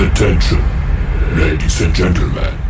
Attention, ladies and gentlemen.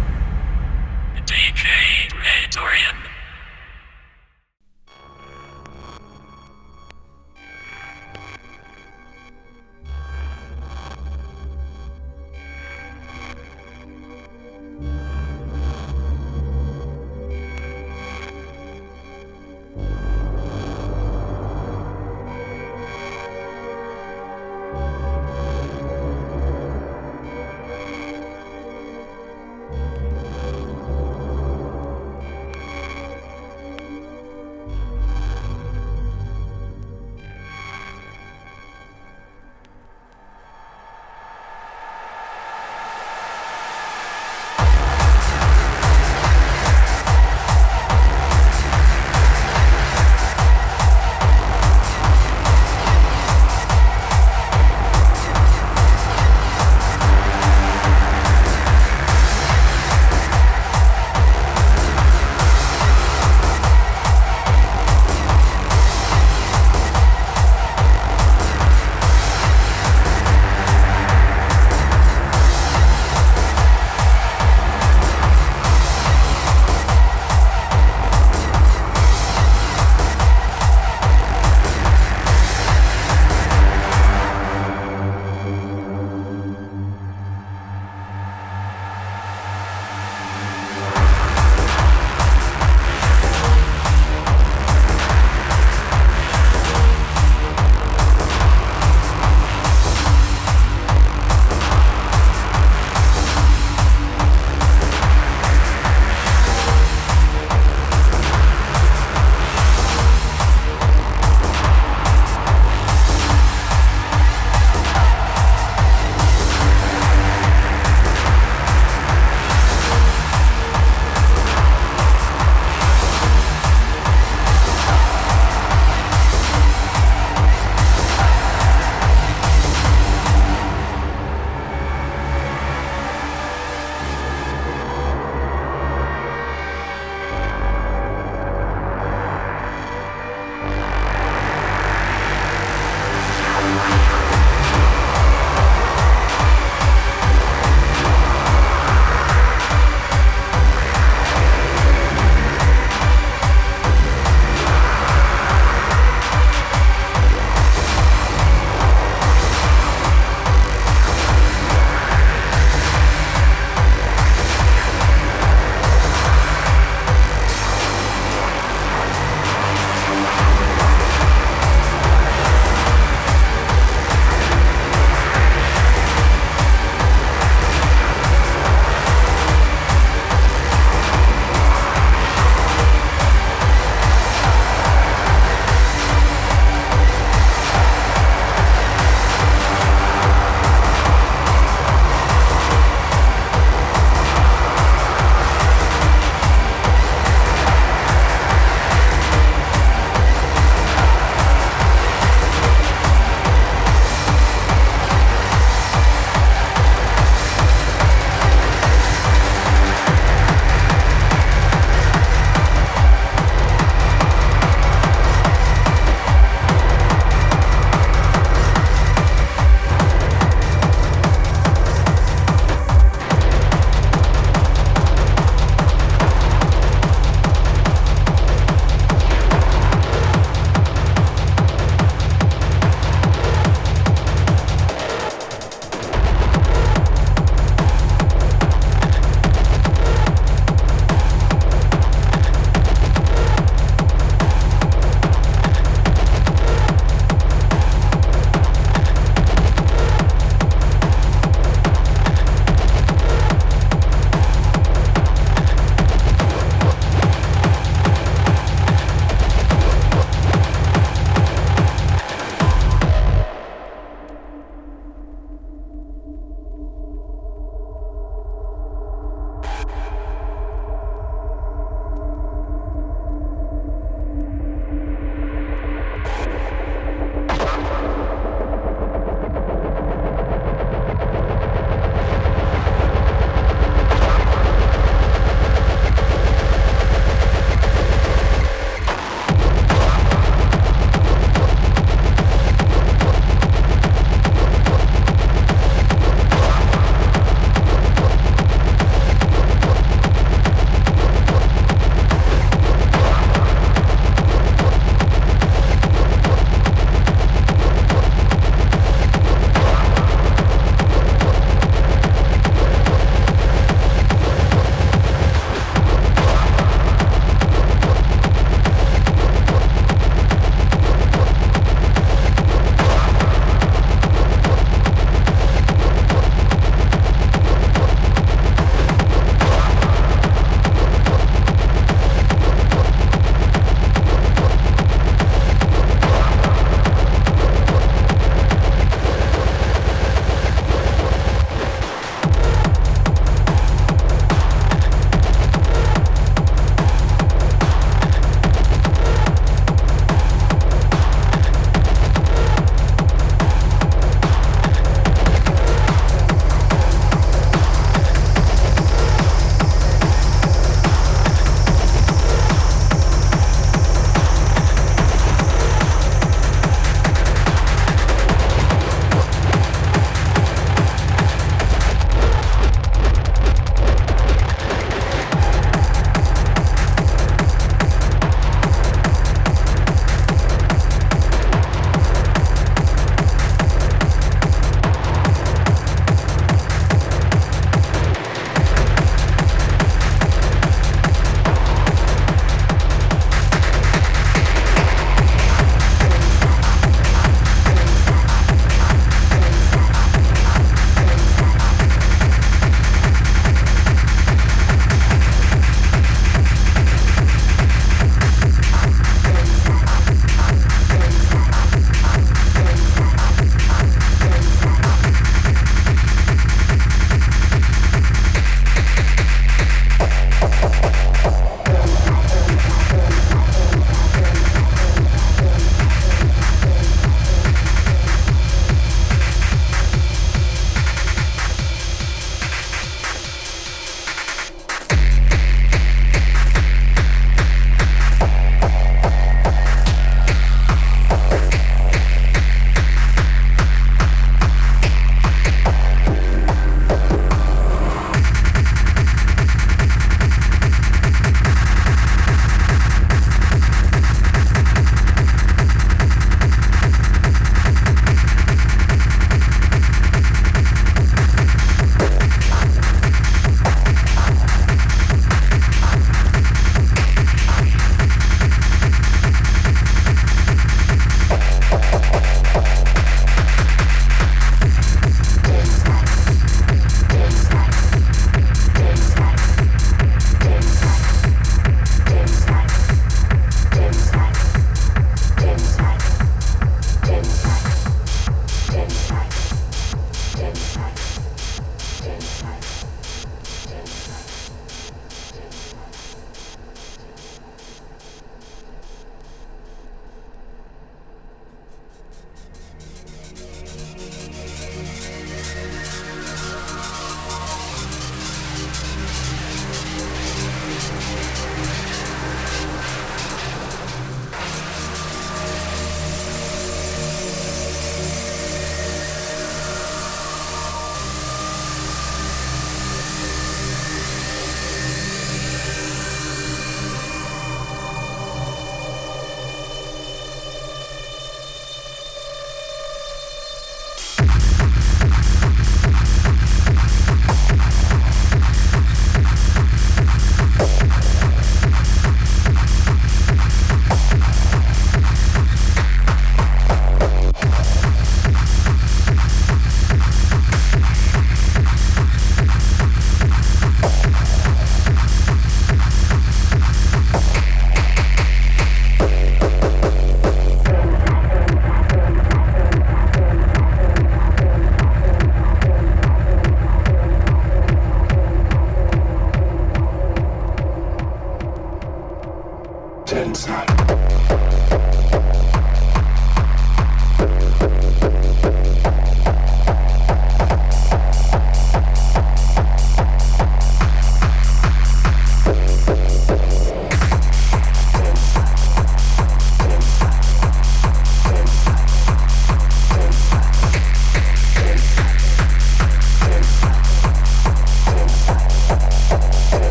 It's hot.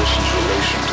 person's relation